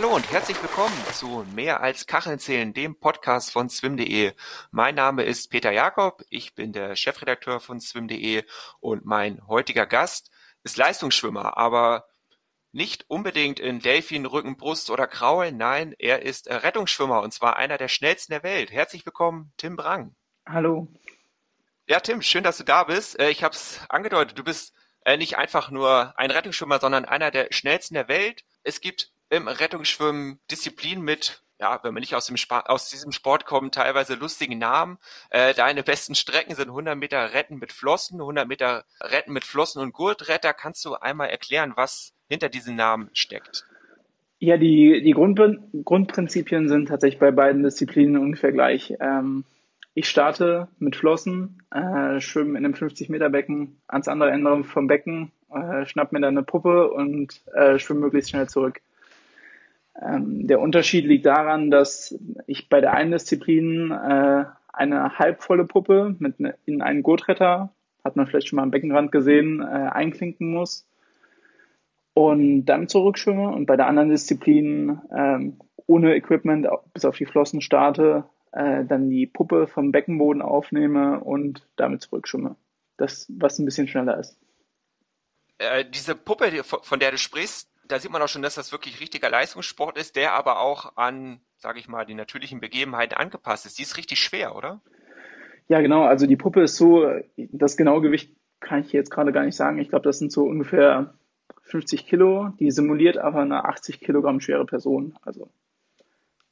Hallo und herzlich willkommen zu Mehr als Kacheln zählen, dem Podcast von swim.de. Mein Name ist Peter Jakob, ich bin der Chefredakteur von swim.de und mein heutiger Gast ist Leistungsschwimmer, aber nicht unbedingt in Delfin, Rücken, Brust oder Kraul, nein, er ist Rettungsschwimmer und zwar einer der schnellsten der Welt. Herzlich willkommen, Tim Brang. Hallo. Ja, Tim, schön, dass du da bist. Äh, ich habe es angedeutet, du bist äh, nicht einfach nur ein Rettungsschwimmer, sondern einer der schnellsten der Welt. Es gibt im Rettungsschwimmen Disziplinen mit, ja, wenn man nicht aus, dem Sp aus diesem Sport kommt, teilweise lustigen Namen. Äh, deine besten Strecken sind 100 Meter Retten mit Flossen, 100 Meter Retten mit Flossen und Gurtretter. Kannst du einmal erklären, was hinter diesen Namen steckt? Ja, die, die Grund, Grundprinzipien sind tatsächlich bei beiden Disziplinen ungefähr gleich. Ähm, ich starte mit Flossen, äh, schwimme in einem 50-Meter-Becken ans andere Ende vom Becken, äh, schnapp mir dann eine Puppe und äh, schwimme möglichst schnell zurück. Ähm, der Unterschied liegt daran, dass ich bei der einen Disziplin äh, eine halbvolle Puppe mit ne, in einen Gurtretter, hat man vielleicht schon mal am Beckenrand gesehen, äh, einklinken muss und dann zurückschwimme und bei der anderen Disziplin ähm, ohne Equipment bis auf die Flossen starte, äh, dann die Puppe vom Beckenboden aufnehme und damit zurückschwimme. Das, was ein bisschen schneller ist. Äh, diese Puppe, von der du sprichst, da sieht man auch schon, dass das wirklich richtiger Leistungssport ist, der aber auch an, sage ich mal, die natürlichen Begebenheiten angepasst ist. Die ist richtig schwer, oder? Ja, genau. Also die Puppe ist so, das genaue Gewicht kann ich jetzt gerade gar nicht sagen. Ich glaube, das sind so ungefähr 50 Kilo. Die simuliert aber eine 80 Kilogramm schwere Person. Also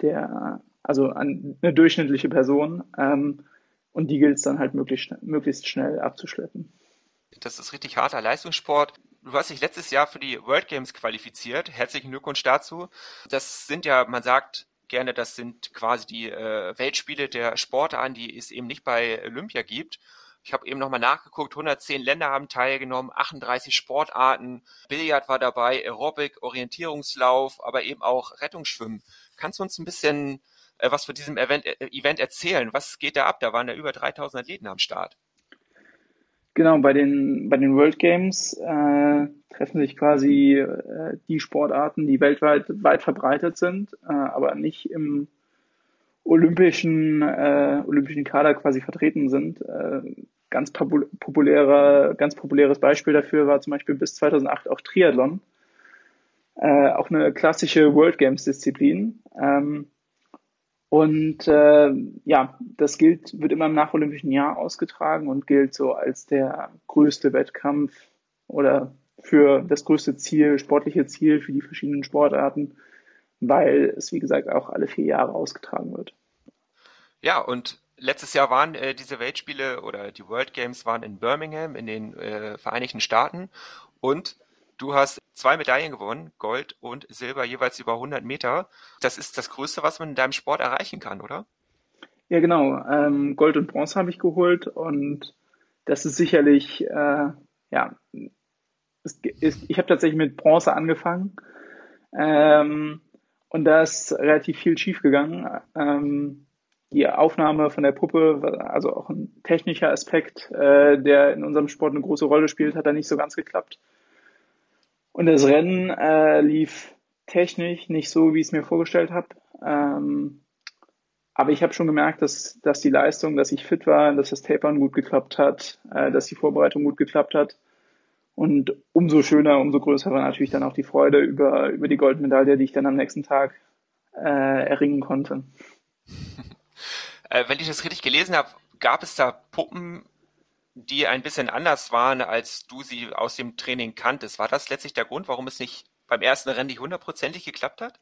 der, also eine durchschnittliche Person. Ähm, und die gilt es dann halt möglichst, möglichst schnell abzuschleppen. Das ist richtig harter Leistungssport. Du hast dich letztes Jahr für die World Games qualifiziert. Herzlichen Glückwunsch dazu. Das sind ja, man sagt gerne, das sind quasi die äh, Weltspiele der Sportarten, die es eben nicht bei Olympia gibt. Ich habe eben nochmal nachgeguckt, 110 Länder haben teilgenommen, 38 Sportarten, Billard war dabei, Aerobic, Orientierungslauf, aber eben auch Rettungsschwimmen. Kannst du uns ein bisschen äh, was von diesem Event, äh, Event erzählen? Was geht da ab? Da waren ja über 3000 Athleten am Start. Genau, bei den, bei den World Games äh, treffen sich quasi äh, die Sportarten, die weltweit weit verbreitet sind, äh, aber nicht im olympischen, äh, olympischen Kader quasi vertreten sind. Äh, ganz populärer, ganz populäres Beispiel dafür war zum Beispiel bis 2008 auch Triathlon. Äh, auch eine klassische World Games Disziplin. Ähm, und äh, ja, das gilt, wird immer im nacholympischen Jahr ausgetragen und gilt so als der größte Wettkampf oder für das größte Ziel, sportliche Ziel für die verschiedenen Sportarten, weil es, wie gesagt, auch alle vier Jahre ausgetragen wird. Ja, und letztes Jahr waren äh, diese Weltspiele oder die World Games waren in Birmingham in den äh, Vereinigten Staaten und Du hast zwei Medaillen gewonnen, Gold und Silber, jeweils über 100 Meter. Das ist das Größte, was man in deinem Sport erreichen kann, oder? Ja, genau. Ähm, Gold und Bronze habe ich geholt und das ist sicherlich, äh, ja, ist, ist, ich habe tatsächlich mit Bronze angefangen ähm, und da ist relativ viel schiefgegangen. Ähm, die Aufnahme von der Puppe, also auch ein technischer Aspekt, äh, der in unserem Sport eine große Rolle spielt, hat da nicht so ganz geklappt. Und das Rennen äh, lief technisch nicht so, wie ich es mir vorgestellt habe. Ähm, aber ich habe schon gemerkt, dass, dass die Leistung, dass ich fit war, dass das Tapern gut geklappt hat, äh, dass die Vorbereitung gut geklappt hat. Und umso schöner, umso größer war natürlich dann auch die Freude über, über die Goldmedaille, die ich dann am nächsten Tag äh, erringen konnte. Äh, wenn ich das richtig gelesen habe, gab es da Puppen, die ein bisschen anders waren, als du sie aus dem Training kanntest. War das letztlich der Grund, warum es nicht beim ersten Rennen nicht hundertprozentig geklappt hat?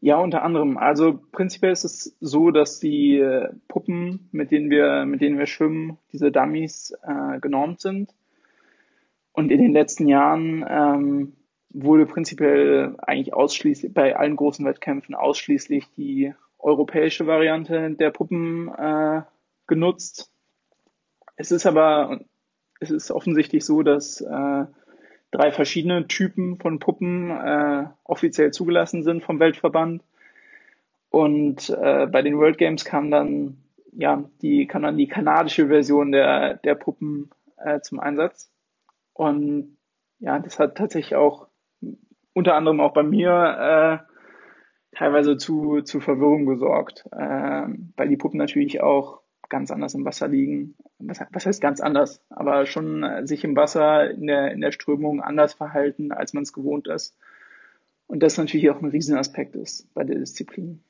Ja, unter anderem. Also prinzipiell ist es so, dass die äh, Puppen, mit denen wir, mit denen wir schwimmen, diese Dummies äh, genormt sind. Und in den letzten Jahren ähm, wurde prinzipiell eigentlich ausschließlich bei allen großen Wettkämpfen ausschließlich die europäische Variante der Puppen äh, genutzt. Es ist aber, es ist offensichtlich so, dass äh, drei verschiedene Typen von Puppen äh, offiziell zugelassen sind vom Weltverband. Und äh, bei den World Games kam dann, ja, die, kam dann die kanadische Version der, der Puppen äh, zum Einsatz. Und ja, das hat tatsächlich auch unter anderem auch bei mir teilweise zu, zu Verwirrung gesorgt, äh, weil die Puppen natürlich auch ganz anders im Wasser liegen. Was, was heißt ganz anders? Aber schon äh, sich im Wasser in der, in der Strömung anders verhalten, als man es gewohnt ist. Und das natürlich auch ein Riesenaspekt ist bei der Disziplin.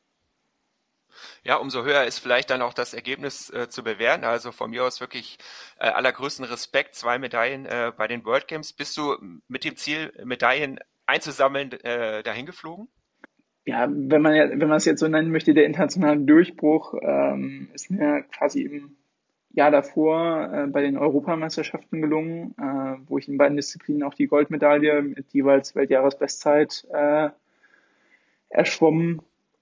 Ja, umso höher ist vielleicht dann auch das Ergebnis äh, zu bewerten. Also von mir aus wirklich äh, allergrößten Respekt, zwei Medaillen äh, bei den World Games. Bist du mit dem Ziel, Medaillen einzusammeln, äh, dahin geflogen? Ja, wenn man wenn man es jetzt so nennen möchte, der internationale Durchbruch ähm, ist mir quasi im Jahr davor äh, bei den Europameisterschaften gelungen, äh, wo ich in beiden Disziplinen auch die Goldmedaille mit jeweils Weltjahresbestzeit äh, erschwommen,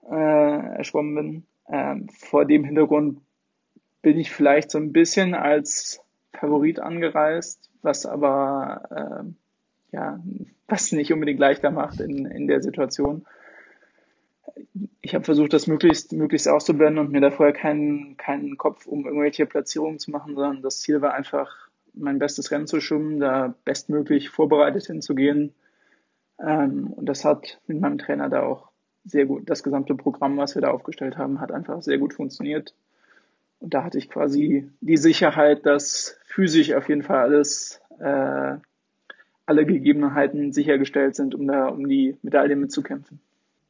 äh, erschwommen bin. Ähm, vor dem Hintergrund bin ich vielleicht so ein bisschen als Favorit angereist, was aber äh, ja, was nicht unbedingt leichter macht in, in der Situation ich habe versucht, das möglichst, möglichst auszublenden und mir da vorher keinen, keinen Kopf um irgendwelche Platzierungen zu machen, sondern das Ziel war einfach, mein bestes Rennen zu schwimmen, da bestmöglich vorbereitet hinzugehen. Ähm, und das hat mit meinem Trainer da auch sehr gut, das gesamte Programm, was wir da aufgestellt haben, hat einfach sehr gut funktioniert. Und da hatte ich quasi die Sicherheit, dass physisch auf jeden Fall alles, äh, alle Gegebenheiten sichergestellt sind, um da um die Medaille mitzukämpfen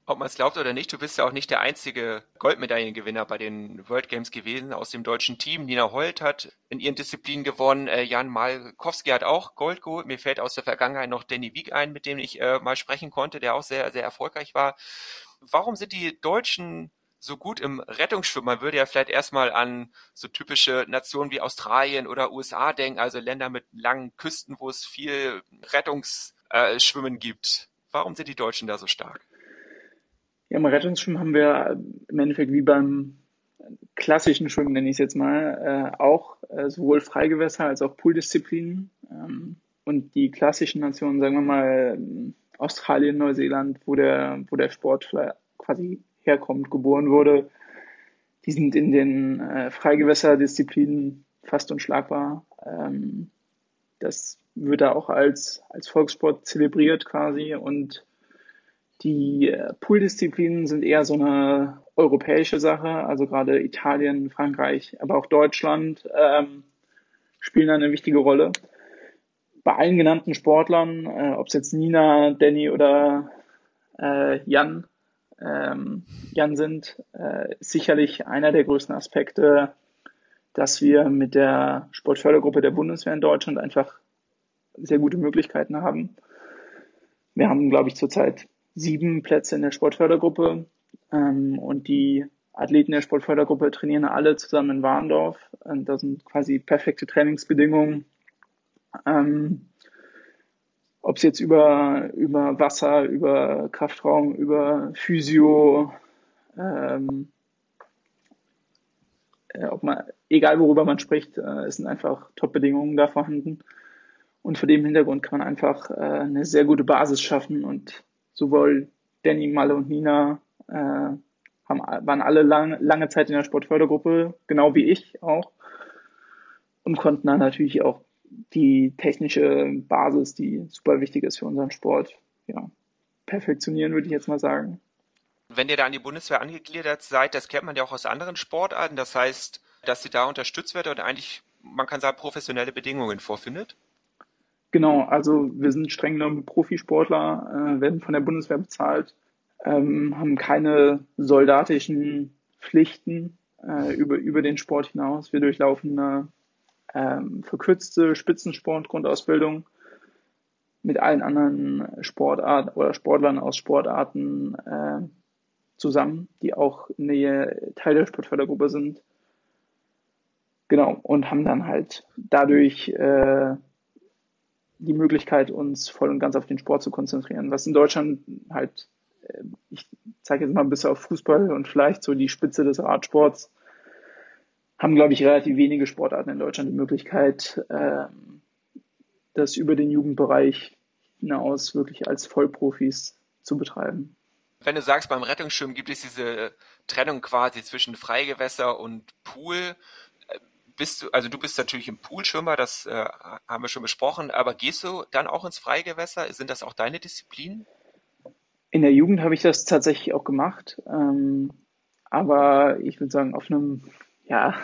ob man es glaubt oder nicht, du bist ja auch nicht der einzige Goldmedaillengewinner bei den World Games gewesen aus dem deutschen Team. Nina Holt hat in ihren Disziplinen gewonnen, äh, Jan Malkowski hat auch Gold geholt. Mir fällt aus der Vergangenheit noch Danny Wieg ein, mit dem ich äh, mal sprechen konnte, der auch sehr, sehr erfolgreich war. Warum sind die Deutschen so gut im Rettungsschwimmen? Man würde ja vielleicht erstmal an so typische Nationen wie Australien oder USA denken, also Länder mit langen Küsten, wo es viel Rettungsschwimmen äh, gibt. Warum sind die Deutschen da so stark? Ja, im Rettungsschwimmen haben wir im Endeffekt wie beim klassischen Schwimmen, nenne ich es jetzt mal, äh, auch äh, sowohl Freigewässer als auch Pooldisziplinen. Ähm, und die klassischen Nationen, sagen wir mal Australien, Neuseeland, wo der, wo der Sport quasi herkommt, geboren wurde, die sind in den äh, Freigewässerdisziplinen fast unschlagbar. Ähm, das wird da auch als, als Volkssport zelebriert quasi und die äh, Pooldisziplinen sind eher so eine europäische Sache, also gerade Italien, Frankreich, aber auch Deutschland ähm, spielen eine wichtige Rolle. Bei allen genannten Sportlern, äh, ob es jetzt Nina, Danny oder äh, Jan, ähm, Jan sind, äh, ist sicherlich einer der größten Aspekte, dass wir mit der Sportfördergruppe der Bundeswehr in Deutschland einfach sehr gute Möglichkeiten haben. Wir haben, glaube ich, zurzeit sieben Plätze in der Sportfördergruppe ähm, und die Athleten der Sportfördergruppe trainieren alle zusammen in Warndorf. Und das sind quasi perfekte Trainingsbedingungen. Ähm, Ob es jetzt über, über Wasser, über Kraftraum, über Physio, ähm, äh, ob man, egal worüber man spricht, äh, es sind einfach Top-Bedingungen da vorhanden. Und vor dem Hintergrund kann man einfach äh, eine sehr gute Basis schaffen und sowohl Danny, Malle und Nina äh, haben, waren alle lang, lange Zeit in der Sportfördergruppe, genau wie ich auch, und konnten dann natürlich auch die technische Basis, die super wichtig ist für unseren Sport, ja, perfektionieren, würde ich jetzt mal sagen. Wenn ihr da an die Bundeswehr angegliedert seid, das kennt man ja auch aus anderen Sportarten. Das heißt, dass sie da unterstützt wird und eigentlich, man kann sagen, professionelle Bedingungen vorfindet? Genau, also wir sind streng genommen Profisportler, äh, werden von der Bundeswehr bezahlt, ähm, haben keine soldatischen Pflichten äh, über, über den Sport hinaus. Wir durchlaufen eine ähm, verkürzte Spitzensport-Grundausbildung mit allen anderen Sportarten oder Sportlern aus Sportarten äh, zusammen, die auch in der Teil der Sportfördergruppe sind. Genau, und haben dann halt dadurch äh, die Möglichkeit, uns voll und ganz auf den Sport zu konzentrieren. Was in Deutschland halt, äh, ich zeige jetzt mal ein bisschen auf Fußball und vielleicht so die Spitze des Radsports, haben, glaube ich, relativ wenige Sportarten in Deutschland die Möglichkeit, ähm, das über den Jugendbereich hinaus wirklich als Vollprofis zu betreiben. Wenn du sagst, beim Rettungsschirm gibt es diese Trennung quasi zwischen Freigewässer und Pool bist du, also du bist natürlich im Poolschwimmer, das äh, haben wir schon besprochen, aber gehst du dann auch ins Freigewässer? Sind das auch deine Disziplinen? In der Jugend habe ich das tatsächlich auch gemacht, ähm, aber ich würde sagen, auf einem ja,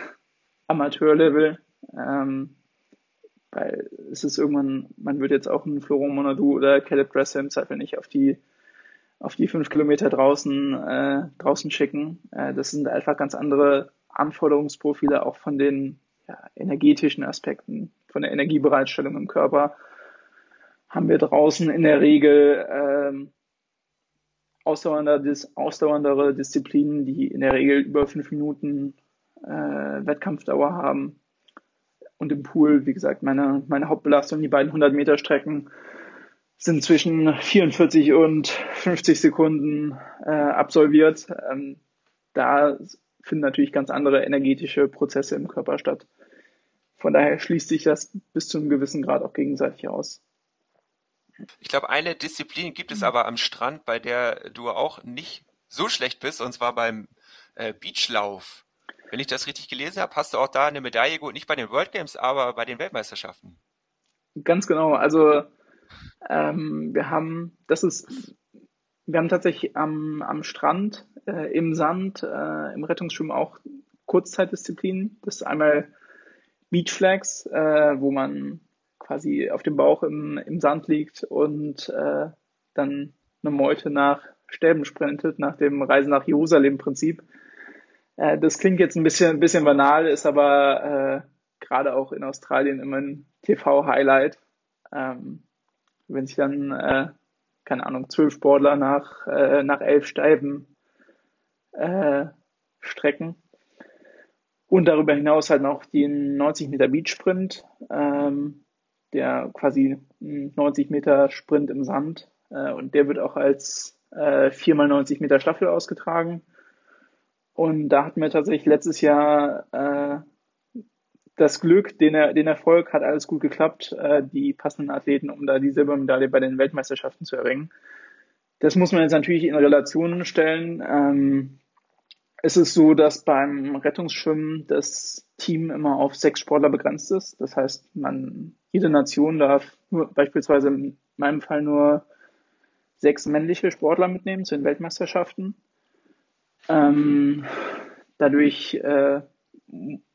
Amateurlevel, ähm, weil es ist irgendwann, man wird jetzt auch einen Florent Monadou oder Caleb Dressel im Zweifel nicht auf die auf die fünf Kilometer draußen äh, draußen schicken. Äh, das sind einfach ganz andere Anforderungsprofile auch von den ja, energetischen Aspekten, von der Energiebereitstellung im Körper. Haben wir draußen in der Regel ähm, ausdauerndere, ausdauerndere Disziplinen, die in der Regel über fünf Minuten äh, Wettkampfdauer haben. Und im Pool, wie gesagt, meine, meine Hauptbelastung, die beiden 100 Meter Strecken, sind zwischen 44 und 50 Sekunden äh, absolviert. Ähm, da finden natürlich ganz andere energetische Prozesse im Körper statt. Von daher schließt sich das bis zu einem gewissen Grad auch gegenseitig aus. Ich glaube, eine Disziplin gibt es mhm. aber am Strand, bei der du auch nicht so schlecht bist, und zwar beim äh, Beachlauf. Wenn ich das richtig gelesen habe, hast du auch da eine Medaille gut, nicht bei den World Games, aber bei den Weltmeisterschaften. Ganz genau. Also ähm, wir haben, das ist, wir haben tatsächlich am, am Strand, äh, im Sand, äh, im Rettungsschwimmen auch Kurzzeitdisziplinen. Das ist einmal Beach Flags, äh, wo man quasi auf dem Bauch im, im Sand liegt und äh, dann eine Meute nach Stäben sprintet, nach dem Reisen nach Jerusalem-Prinzip. Äh, das klingt jetzt ein bisschen, ein bisschen banal, ist aber äh, gerade auch in Australien immer ein TV-Highlight. Ähm, wenn sich dann, keine Ahnung, zwölf Sportler nach, äh, nach elf Steiben äh, strecken. Und darüber hinaus halt noch den 90 Meter Beach Sprint, ähm, der quasi 90 Meter Sprint im Sand. Äh, und der wird auch als äh, 4x90 Meter Staffel ausgetragen. Und da hatten wir tatsächlich letztes Jahr äh, das Glück, den, den Erfolg, hat alles gut geklappt, äh, die passenden Athleten, um da die Silbermedaille bei den Weltmeisterschaften zu erringen. Das muss man jetzt natürlich in Relation stellen. Ähm, es ist so, dass beim Rettungsschwimmen das Team immer auf sechs Sportler begrenzt ist. Das heißt, man, jede Nation darf nur, beispielsweise in meinem Fall nur sechs männliche Sportler mitnehmen zu den Weltmeisterschaften. Ähm, dadurch äh,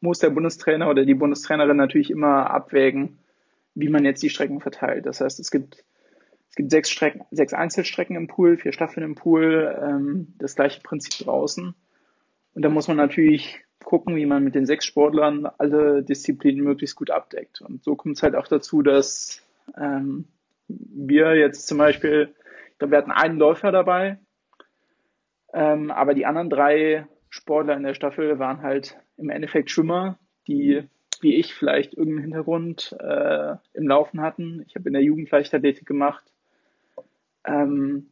muss der Bundestrainer oder die Bundestrainerin natürlich immer abwägen, wie man jetzt die Strecken verteilt. Das heißt, es gibt, es gibt sechs, Strecken, sechs Einzelstrecken im Pool, vier Staffeln im Pool, ähm, das gleiche Prinzip draußen. Und da muss man natürlich gucken, wie man mit den sechs Sportlern alle Disziplinen möglichst gut abdeckt. Und so kommt es halt auch dazu, dass ähm, wir jetzt zum Beispiel, ich glaube, wir hatten einen Läufer dabei, ähm, aber die anderen drei Sportler in der Staffel waren halt im Endeffekt Schwimmer, die wie ich vielleicht irgendeinen Hintergrund äh, im Laufen hatten. Ich habe in der Jugend Leichtathletik gemacht. Ähm,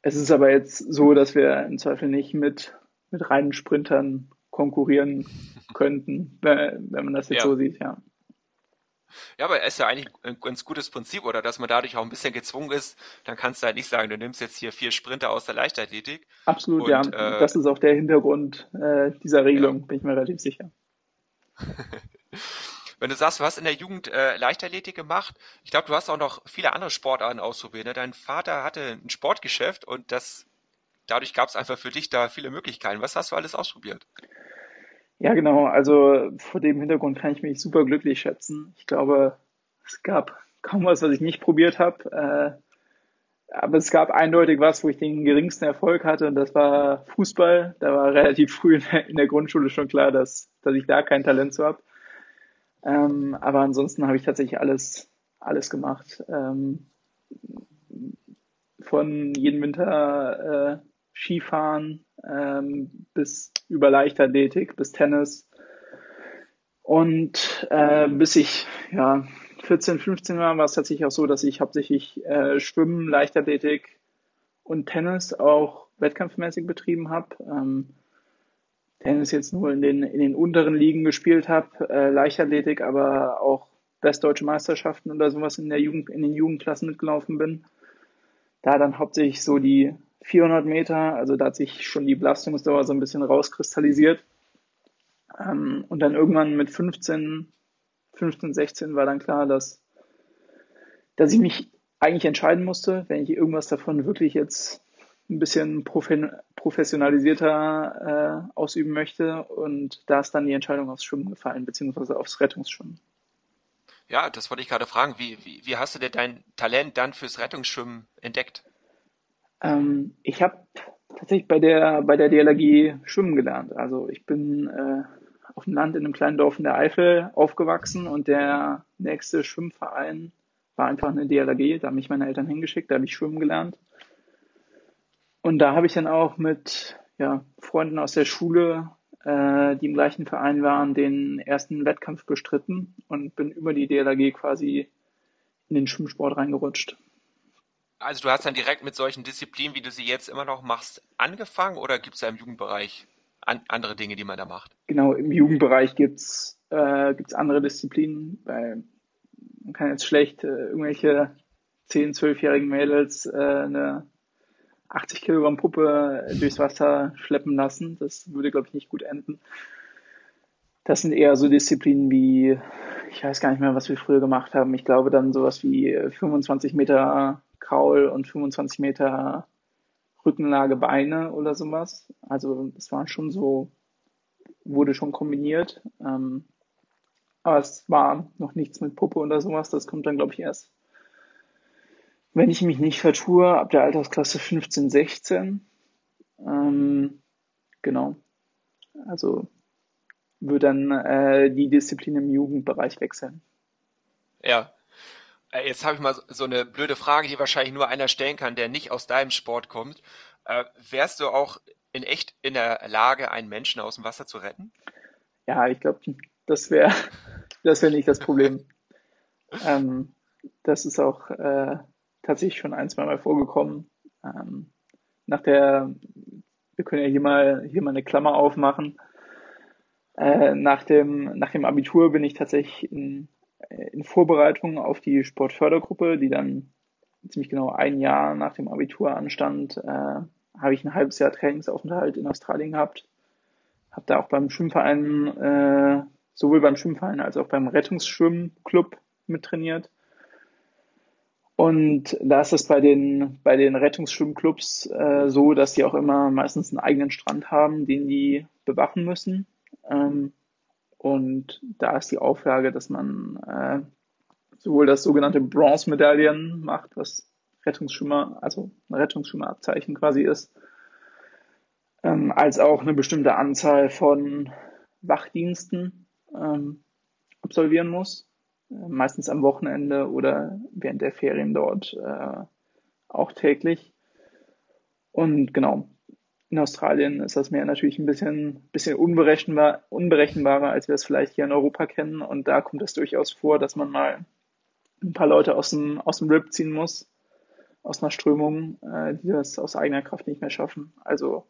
es ist aber jetzt so, dass wir im Zweifel nicht mit, mit reinen Sprintern konkurrieren könnten, wenn, man das jetzt ja. so sieht, ja. Ja, aber es ist ja eigentlich ein ganz gutes Prinzip, oder dass man dadurch auch ein bisschen gezwungen ist, dann kannst du halt nicht sagen, du nimmst jetzt hier vier Sprinter aus der Leichtathletik. Absolut, und, ja. Äh, das ist auch der Hintergrund äh, dieser Regelung, ja. bin ich mir relativ sicher. Wenn du sagst, du hast in der Jugend äh, Leichtathletik gemacht, ich glaube, du hast auch noch viele andere Sportarten ausprobiert. Ne? Dein Vater hatte ein Sportgeschäft und das dadurch gab es einfach für dich da viele Möglichkeiten. Was hast du alles ausprobiert? Ja, genau. Also vor dem Hintergrund kann ich mich super glücklich schätzen. Ich glaube, es gab kaum was, was ich nicht probiert habe. Äh, aber es gab eindeutig was, wo ich den geringsten Erfolg hatte, und das war Fußball. Da war relativ früh in der, Grundschule schon klar, dass, dass ich da kein Talent zu habe. Ähm, aber ansonsten habe ich tatsächlich alles, alles gemacht. Ähm, von jedem Winter äh, Skifahren ähm, bis über Leichtathletik, bis Tennis. Und äh, bis ich ja 14, 15 war, war es tatsächlich auch so, dass ich hauptsächlich äh, Schwimmen, Leichtathletik und Tennis auch wettkampfmäßig betrieben habe. Ähm, Tennis jetzt nur in den, in den unteren Ligen gespielt habe, äh, Leichtathletik, aber auch westdeutsche Meisterschaften oder sowas in der Jugend, in den Jugendklassen mitgelaufen bin. Da dann hauptsächlich so die 400 Meter. Also da hat sich schon die Belastungsdauer so ein bisschen rauskristallisiert. Ähm, und dann irgendwann mit 15, 15, 16 war dann klar, dass, dass ich mich eigentlich entscheiden musste, wenn ich irgendwas davon wirklich jetzt ein bisschen professionalisierter äh, ausüben möchte. Und da ist dann die Entscheidung aufs Schwimmen gefallen, beziehungsweise aufs Rettungsschwimmen. Ja, das wollte ich gerade fragen. Wie, wie, wie hast du denn dein Talent dann fürs Rettungsschwimmen entdeckt? Ähm, ich habe tatsächlich bei der, bei der DLRG schwimmen gelernt. Also ich bin äh, auf dem Land in einem kleinen Dorf in der Eifel aufgewachsen und der nächste Schwimmverein war einfach eine DLRG. Da haben mich meine Eltern hingeschickt, da habe ich schwimmen gelernt. Und da habe ich dann auch mit ja, Freunden aus der Schule, äh, die im gleichen Verein waren, den ersten Wettkampf bestritten und bin über die DLRG quasi in den Schwimmsport reingerutscht. Also du hast dann direkt mit solchen Disziplinen, wie du sie jetzt immer noch machst, angefangen oder gibt es da im Jugendbereich an, andere Dinge, die man da macht? Genau, im Jugendbereich gibt es äh, gibt's andere Disziplinen, weil man kann jetzt schlecht äh, irgendwelche 10-, 12-jährigen Mädels äh, eine 80 Kilogramm Puppe durchs Wasser schleppen lassen. Das würde, glaube ich, nicht gut enden. Das sind eher so Disziplinen wie, ich weiß gar nicht mehr, was wir früher gemacht haben. Ich glaube dann sowas wie 25 Meter Kraul und 25 Meter Rückenlage Beine oder sowas. Also das war schon so, wurde schon kombiniert. Ähm, aber es war noch nichts mit Puppe oder sowas. Das kommt dann, glaube ich, erst wenn ich mich nicht vertue, ab der Altersklasse 15, 16. Ähm, genau. Also würde dann äh, die Disziplin im Jugendbereich wechseln. Ja. Äh, jetzt habe ich mal so eine blöde Frage, die wahrscheinlich nur einer stellen kann, der nicht aus deinem Sport kommt. Äh, wärst du auch in echt in der Lage, einen Menschen aus dem Wasser zu retten? Ja, ich glaube, das wäre das wäre nicht das Problem. ähm, das ist auch äh, tatsächlich schon ein, zwei Mal vorgekommen. Ähm, nach der, wir können ja hier mal, hier mal eine Klammer aufmachen. Äh, nach, dem, nach dem Abitur bin ich tatsächlich in, in Vorbereitung auf die Sportfördergruppe, die dann ziemlich genau ein Jahr nach dem Abitur anstand, äh, habe ich ein halbes Jahr Trainingsaufenthalt in Australien gehabt. Habe da auch beim Schwimmverein, äh, sowohl beim Schwimmverein als auch beim Rettungsschwimmclub mittrainiert. Und da ist es bei den, bei den Rettungsschwimmclubs äh, so, dass die auch immer meistens einen eigenen Strand haben, den die bewachen müssen. Ähm, und da ist die Auflage, dass man äh, sowohl das sogenannte Bronze-Medaillen macht, was Rettungsschwimmer, also ein Rettungsschwimmerabzeichen quasi ist, ähm, als auch eine bestimmte Anzahl von Wachdiensten ähm, absolvieren muss meistens am Wochenende oder während der Ferien dort äh, auch täglich. Und genau, in Australien ist das Meer natürlich ein bisschen, bisschen unberechenbar, unberechenbarer, als wir es vielleicht hier in Europa kennen. Und da kommt es durchaus vor, dass man mal ein paar Leute aus dem, aus dem RIP ziehen muss, aus einer Strömung, äh, die das aus eigener Kraft nicht mehr schaffen. Also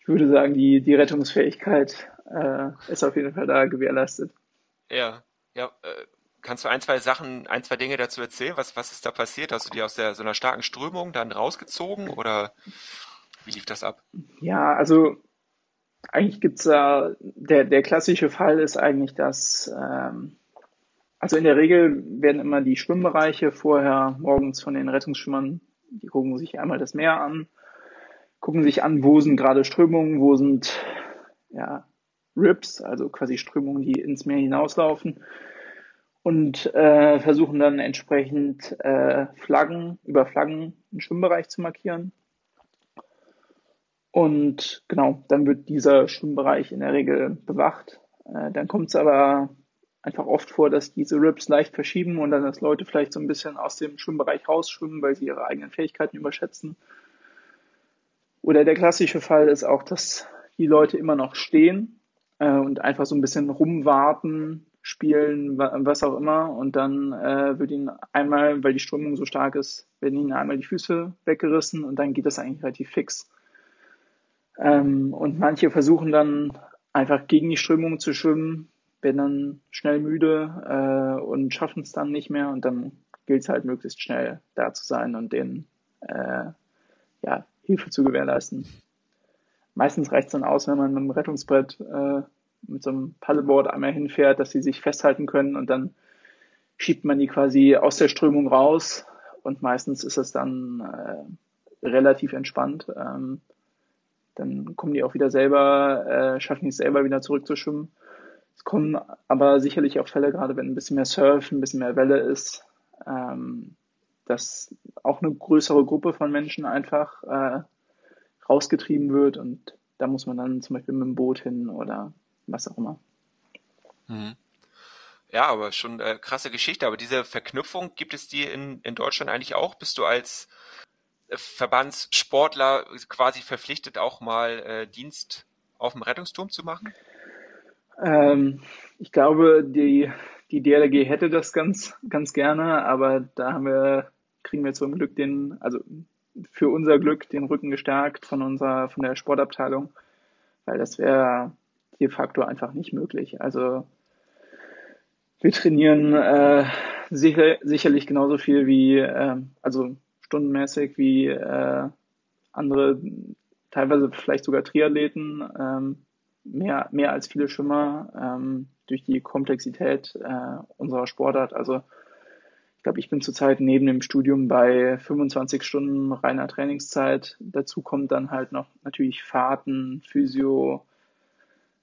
ich würde sagen, die, die Rettungsfähigkeit äh, ist auf jeden Fall da gewährleistet. Ja, ja, äh, kannst du ein, zwei Sachen, ein, zwei Dinge dazu erzählen? Was, was ist da passiert? Hast du die aus der, so einer starken Strömung dann rausgezogen oder wie lief das ab? Ja, also eigentlich gibt's da, der, der klassische Fall ist eigentlich, dass, ähm, also in der Regel werden immer die Schwimmbereiche vorher morgens von den Rettungsschwimmern, die gucken sich einmal das Meer an, gucken sich an, wo sind gerade Strömungen, wo sind, ja, Rips, also quasi Strömungen, die ins Meer hinauslaufen und äh, versuchen dann entsprechend äh, Flaggen, über Flaggen einen Schwimmbereich zu markieren. Und genau, dann wird dieser Schwimmbereich in der Regel bewacht. Äh, dann kommt es aber einfach oft vor, dass diese Rips leicht verschieben und dann, dass Leute vielleicht so ein bisschen aus dem Schwimmbereich rausschwimmen, weil sie ihre eigenen Fähigkeiten überschätzen. Oder der klassische Fall ist auch, dass die Leute immer noch stehen äh, und einfach so ein bisschen rumwarten, spielen, was auch immer. Und dann äh, wird ihnen einmal, weil die Strömung so stark ist, werden ihnen einmal die Füße weggerissen und dann geht das eigentlich relativ fix. Ähm, und manche versuchen dann einfach gegen die Strömung zu schwimmen, werden dann schnell müde äh, und schaffen es dann nicht mehr und dann gilt es halt möglichst schnell da zu sein und denen äh, ja, Hilfe zu gewährleisten. Meistens reicht es dann aus, wenn man mit dem Rettungsbrett äh, mit so einem Paddleboard einmal hinfährt, dass sie sich festhalten können und dann schiebt man die quasi aus der Strömung raus und meistens ist es dann äh, relativ entspannt. Ähm, dann kommen die auch wieder selber, äh, schaffen es selber wieder zurückzuschwimmen. Es kommen aber sicherlich auch Fälle, gerade wenn ein bisschen mehr Surf, ein bisschen mehr Welle ist, ähm, dass auch eine größere Gruppe von Menschen einfach äh, rausgetrieben wird und da muss man dann zum Beispiel mit dem Boot hin oder was auch immer. Mhm. Ja, aber schon äh, krasse Geschichte. Aber diese Verknüpfung gibt es die in, in Deutschland eigentlich auch? Bist du als Verbandssportler quasi verpflichtet, auch mal äh, Dienst auf dem Rettungsturm zu machen? Ähm, ich glaube, die, die DLRG hätte das ganz, ganz gerne, aber da haben wir, kriegen wir zum Glück den, also für unser Glück den Rücken gestärkt von unserer, von der Sportabteilung, weil das wäre de facto einfach nicht möglich. Also wir trainieren äh, sicher, sicherlich genauso viel wie, äh, also stundenmäßig wie äh, andere, teilweise vielleicht sogar Triathleten, ähm, mehr, mehr als viele Schwimmer ähm, durch die Komplexität äh, unserer Sportart. Also ich glaube, ich bin zurzeit neben dem Studium bei 25 Stunden reiner Trainingszeit. Dazu kommt dann halt noch natürlich Fahrten, Physio,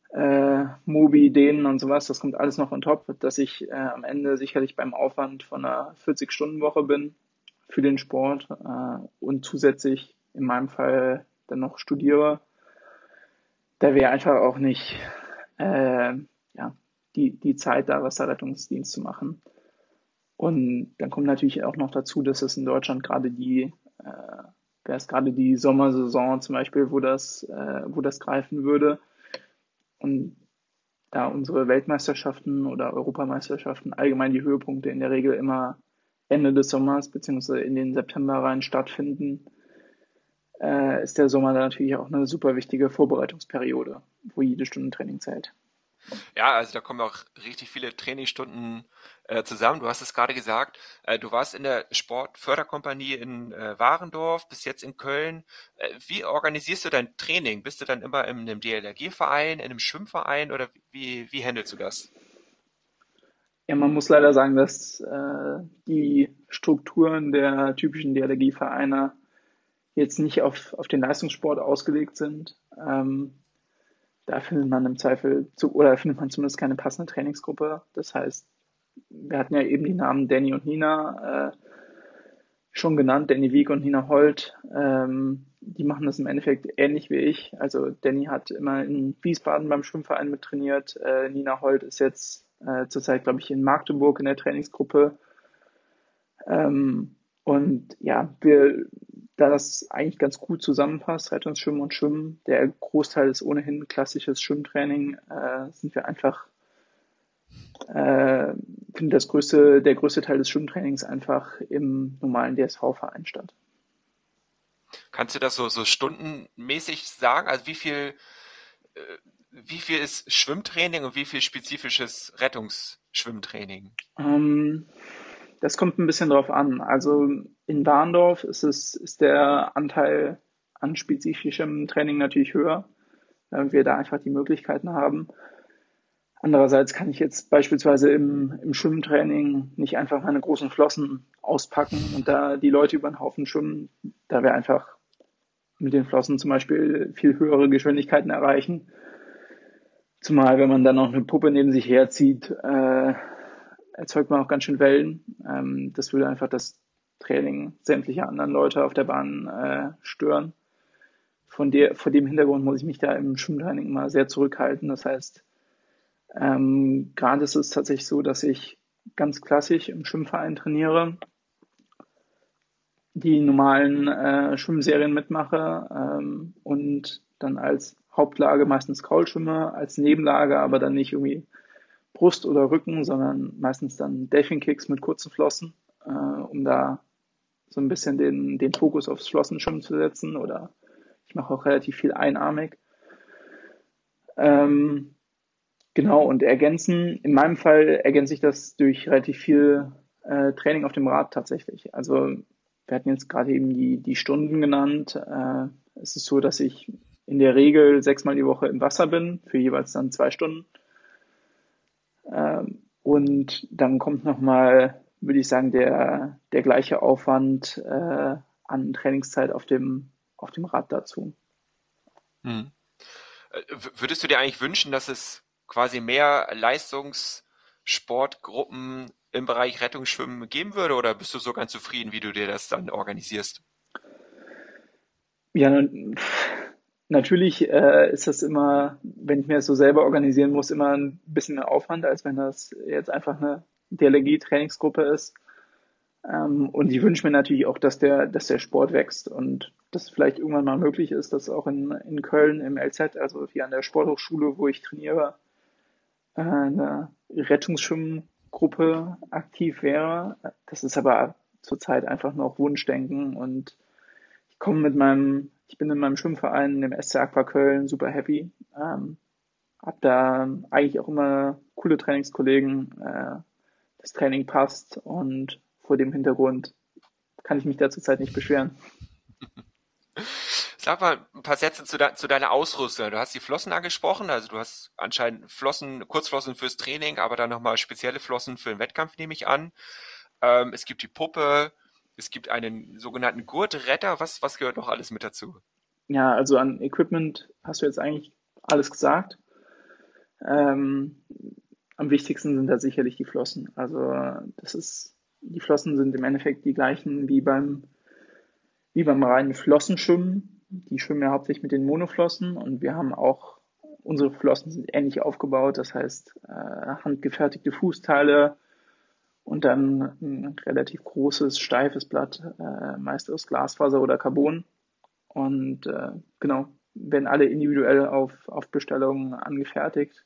äh, Mobi, Dehnen und sowas, das kommt alles noch on top, dass ich äh, am Ende sicherlich beim Aufwand von einer 40-Stunden-Woche bin für den Sport äh, und zusätzlich in meinem Fall dann noch studiere. Da wäre einfach auch nicht äh, ja, die, die Zeit da, Wasserrettungsdienst zu machen. Und dann kommt natürlich auch noch dazu, dass es in Deutschland gerade die, äh, wäre es gerade die Sommersaison zum Beispiel, wo das, äh, wo das greifen würde und da unsere Weltmeisterschaften oder Europameisterschaften allgemein die Höhepunkte in der Regel immer Ende des Sommers beziehungsweise in den September rein stattfinden, äh, ist der Sommer natürlich auch eine super wichtige Vorbereitungsperiode, wo jede Stunde Training zählt. Ja, also da kommen auch richtig viele Trainingsstunden äh, zusammen. Du hast es gerade gesagt, äh, du warst in der Sportförderkompanie in äh, Warendorf, bis jetzt in Köln. Äh, wie organisierst du dein Training? Bist du dann immer in einem DLRG-Verein, in einem Schwimmverein oder wie, wie handelst du das? Ja, man muss leider sagen, dass äh, die Strukturen der typischen DLRG-Vereine jetzt nicht auf, auf den Leistungssport ausgelegt sind. Ähm, da findet man im Zweifel zu, oder findet man zumindest keine passende Trainingsgruppe. Das heißt, wir hatten ja eben die Namen Danny und Nina äh, schon genannt, Danny Wieg und Nina Holt. Ähm, die machen das im Endeffekt ähnlich wie ich. Also Danny hat immer in Wiesbaden beim Schwimmverein mit trainiert. Äh, Nina Holt ist jetzt äh, zurzeit, glaube ich, in Magdeburg in der Trainingsgruppe. Ähm, und ja, wir da das eigentlich ganz gut zusammenpasst, Rettungsschwimmen und Schwimmen, der Großteil ist ohnehin klassisches Schwimmtraining, äh, sind wir einfach, äh, finde das größte, der größte Teil des Schwimmtrainings einfach im normalen DSV-Verein statt. Kannst du das so, so stundenmäßig sagen? Also wie viel, äh, wie viel ist Schwimmtraining und wie viel spezifisches Rettungsschwimmtraining? Ähm, das kommt ein bisschen drauf an. Also in Warndorf ist es, ist der Anteil an spezifischem Training natürlich höher, weil wir da einfach die Möglichkeiten haben. Andererseits kann ich jetzt beispielsweise im, im Schwimmtraining nicht einfach meine großen Flossen auspacken und da die Leute über den Haufen schwimmen, da wir einfach mit den Flossen zum Beispiel viel höhere Geschwindigkeiten erreichen. Zumal, wenn man dann noch eine Puppe neben sich herzieht, äh, erzeugt man auch ganz schön Wellen. Ähm, das würde einfach das Training sämtlicher anderen Leute auf der Bahn äh, stören. Von der, vor dem Hintergrund muss ich mich da im Schwimmtraining immer sehr zurückhalten. Das heißt, ähm, gerade ist es tatsächlich so, dass ich ganz klassisch im Schwimmverein trainiere, die normalen äh, Schwimmserien mitmache ähm, und dann als Hauptlage meistens Kraulschwimmer, als Nebenlage aber dann nicht irgendwie Brust oder Rücken, sondern meistens dann Delfin Kicks mit kurzen Flossen, äh, um da so ein bisschen den, den Fokus aufs Flossenschwimmen zu setzen oder ich mache auch relativ viel einarmig. Ähm, genau, und ergänzen, in meinem Fall ergänze ich das durch relativ viel äh, Training auf dem Rad tatsächlich. Also wir hatten jetzt gerade eben die, die Stunden genannt. Äh, es ist so, dass ich in der Regel sechsmal die Woche im Wasser bin, für jeweils dann zwei Stunden. Ähm, und dann kommt nochmal, würde ich sagen, der, der gleiche Aufwand äh, an Trainingszeit auf dem, auf dem Rad dazu. Hm. Würdest du dir eigentlich wünschen, dass es quasi mehr Leistungssportgruppen im Bereich Rettungsschwimmen geben würde oder bist du so ganz zufrieden, wie du dir das dann organisierst? Ja, natürlich äh, ist das immer, wenn ich mir das so selber organisieren muss, immer ein bisschen mehr Aufwand, als wenn das jetzt einfach eine DLG-Trainingsgruppe ist. Ähm, und ich wünsche mir natürlich auch, dass der, dass der Sport wächst und dass vielleicht irgendwann mal möglich ist, dass auch in, in Köln im LZ, also hier an der Sporthochschule, wo ich trainiere, äh, eine Rettungsschwimmgruppe aktiv wäre. Das ist aber zurzeit einfach noch Wunschdenken und ich komme mit meinem, ich bin in meinem Schwimmverein, dem SC Aqua Köln, super happy. Ähm, hab da eigentlich auch immer coole Trainingskollegen. Äh, das Training passt und vor dem Hintergrund kann ich mich da zurzeit nicht beschweren. Sag mal ein paar Sätze zu, de zu, deiner Ausrüstung. Du hast die Flossen angesprochen, also du hast anscheinend Flossen, Kurzflossen fürs Training, aber dann nochmal spezielle Flossen für den Wettkampf, nehme ich an. Ähm, es gibt die Puppe, es gibt einen sogenannten Gurtretter. Was, was gehört noch alles mit dazu? Ja, also an Equipment hast du jetzt eigentlich alles gesagt. Ähm, am wichtigsten sind da sicherlich die Flossen. Also das ist die Flossen sind im Endeffekt die gleichen wie beim, wie beim reinen Flossenschwimmen. Die schwimmen ja hauptsächlich mit den Monoflossen und wir haben auch, unsere Flossen sind ähnlich aufgebaut, das heißt äh, handgefertigte Fußteile und dann ein relativ großes, steifes Blatt, äh, meist aus Glasfaser oder Carbon. Und äh, genau, werden alle individuell auf, auf Bestellung angefertigt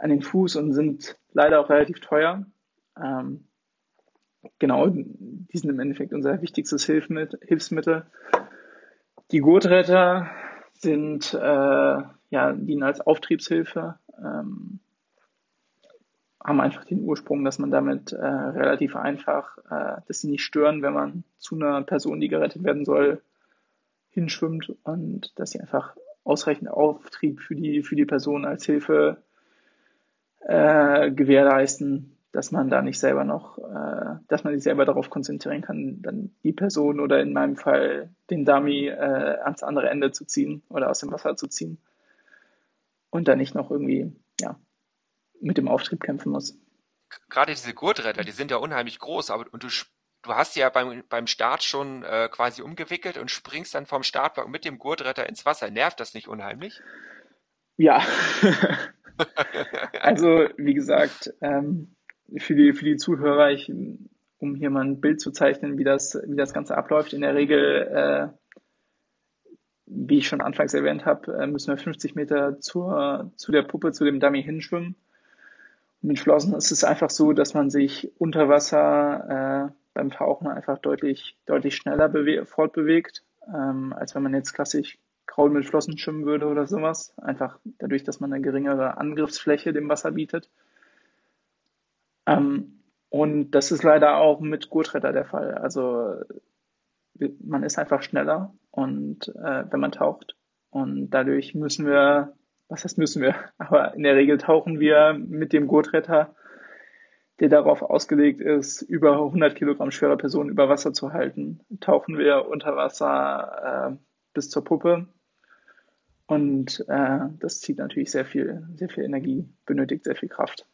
an den Fuß und sind leider auch relativ teuer. Ähm, genau, die sind im Endeffekt unser wichtigstes Hilfsmittel. Die Gurtretter sind, äh, ja, dienen als Auftriebshilfe, ähm, haben einfach den Ursprung, dass man damit äh, relativ einfach, äh, dass sie nicht stören, wenn man zu einer Person, die gerettet werden soll, hinschwimmt und dass sie einfach ausreichend Auftrieb für die, für die Person als Hilfe äh, gewährleisten, dass man da nicht selber noch, äh, dass man sich selber darauf konzentrieren kann, dann die Person oder in meinem Fall den Dummy äh, ans andere Ende zu ziehen oder aus dem Wasser zu ziehen und dann nicht noch irgendwie ja, mit dem Auftrieb kämpfen muss. Gerade diese Gurtretter, die sind ja unheimlich groß, aber und du, du hast ja beim, beim Start schon äh, quasi umgewickelt und springst dann vom Startblock mit dem Gurtretter ins Wasser. Nervt das nicht unheimlich? Ja. also, wie gesagt, ähm, für die, für die Zuhörer, ich, um hier mal ein Bild zu zeichnen, wie das, wie das Ganze abläuft. In der Regel, äh, wie ich schon anfangs erwähnt habe, äh, müssen wir 50 Meter zur, zu der Puppe, zu dem Dummy hinschwimmen. Mit Flossen ist es einfach so, dass man sich unter Wasser äh, beim Tauchen einfach deutlich, deutlich schneller fortbewegt, ähm, als wenn man jetzt klassisch Kraul mit Flossen schwimmen würde oder sowas. Einfach dadurch, dass man eine geringere Angriffsfläche dem Wasser bietet. Ähm, und das ist leider auch mit Gurtretter der Fall. Also man ist einfach schneller und äh, wenn man taucht. Und dadurch müssen wir, was heißt müssen wir, aber in der Regel tauchen wir mit dem Gurtretter, der darauf ausgelegt ist, über 100 Kilogramm schwere Personen über Wasser zu halten, tauchen wir unter Wasser äh, bis zur Puppe. Und äh, das zieht natürlich sehr viel, sehr viel Energie, benötigt sehr viel Kraft.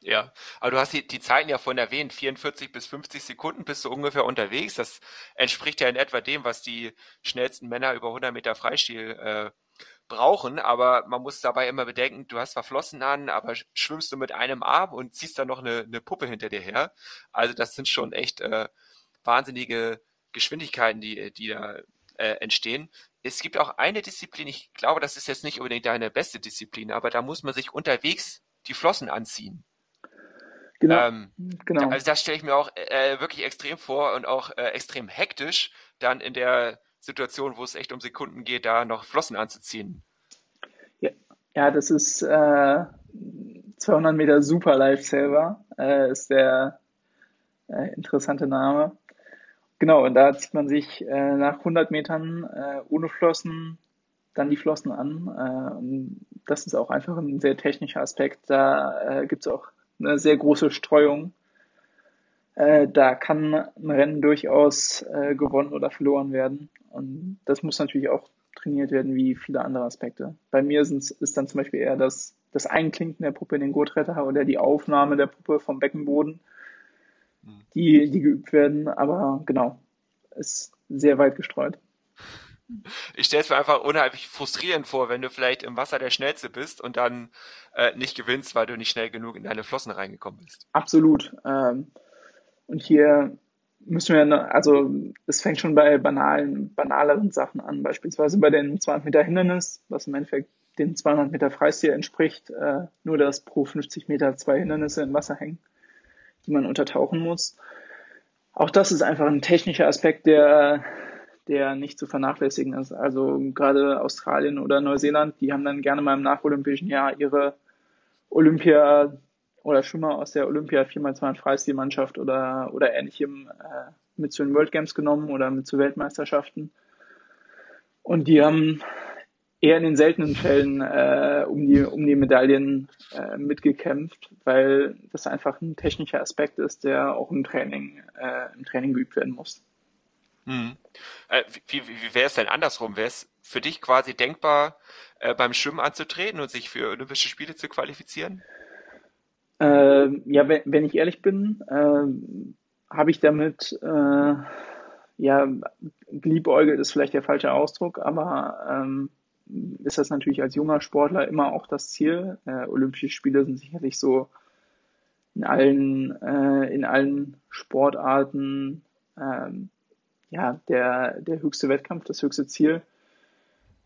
Ja, aber du hast die, die Zeiten ja vorhin erwähnt, 44 bis 50 Sekunden bist du ungefähr unterwegs. Das entspricht ja in etwa dem, was die schnellsten Männer über 100 Meter Freistil äh, brauchen. Aber man muss dabei immer bedenken, du hast zwar Flossen an, aber schwimmst du mit einem Arm und ziehst dann noch eine, eine Puppe hinter dir her. Also das sind schon echt äh, wahnsinnige Geschwindigkeiten, die, die da äh, entstehen. Es gibt auch eine Disziplin, ich glaube, das ist jetzt nicht unbedingt deine beste Disziplin, aber da muss man sich unterwegs die Flossen anziehen. Genau. Ähm, genau. Also das stelle ich mir auch äh, wirklich extrem vor und auch äh, extrem hektisch, dann in der Situation, wo es echt um Sekunden geht, da noch Flossen anzuziehen. Ja, ja das ist äh, 200 Meter Super Lifesaver, äh, ist der äh, interessante Name. Genau, und da zieht man sich äh, nach 100 Metern äh, ohne Flossen dann die Flossen an. Äh, das ist auch einfach ein sehr technischer Aspekt. Da äh, gibt es auch eine sehr große Streuung. Äh, da kann ein Rennen durchaus äh, gewonnen oder verloren werden. Und das muss natürlich auch trainiert werden wie viele andere Aspekte. Bei mir ist dann zum Beispiel eher das, das Einklinken der Puppe in den Gurtretter oder die Aufnahme der Puppe vom Beckenboden, die, die geübt werden. Aber genau, ist sehr weit gestreut. Ich stelle es mir einfach unheimlich frustrierend vor, wenn du vielleicht im Wasser der Schnellste bist und dann äh, nicht gewinnst, weil du nicht schnell genug in deine Flossen reingekommen bist. Absolut. Ähm, und hier müssen wir, also es fängt schon bei banalen, banaleren Sachen an, beispielsweise bei den 200 Meter Hindernis, was im Endeffekt den 200 Meter Freistil entspricht, äh, nur dass pro 50 Meter zwei Hindernisse im Wasser hängen, die man untertauchen muss. Auch das ist einfach ein technischer Aspekt, der, der nicht zu vernachlässigen ist. Also gerade Australien oder Neuseeland, die haben dann gerne mal im nacholympischen Jahr ihre Olympia oder Schwimmer aus der Olympia 4x200 Freistilmannschaft oder, oder ähnlichem äh, mit zu den World Games genommen oder mit zu Weltmeisterschaften. Und die haben eher in den seltenen Fällen äh, um, die, um die Medaillen äh, mitgekämpft, weil das einfach ein technischer Aspekt ist, der auch im Training, äh, im Training geübt werden muss. Hm. Wie wie, wie wäre es denn andersrum? Wäre es für dich quasi denkbar, äh, beim Schwimmen anzutreten und sich für Olympische Spiele zu qualifizieren? Äh, ja, wenn, wenn, ich ehrlich bin, äh, habe ich damit, äh, ja, liebäugelt ist vielleicht der falsche Ausdruck, aber ähm, ist das natürlich als junger Sportler immer auch das Ziel. Äh, Olympische Spiele sind sicherlich so in allen, äh, in allen Sportarten ähm, ja, der, der höchste Wettkampf, das höchste Ziel.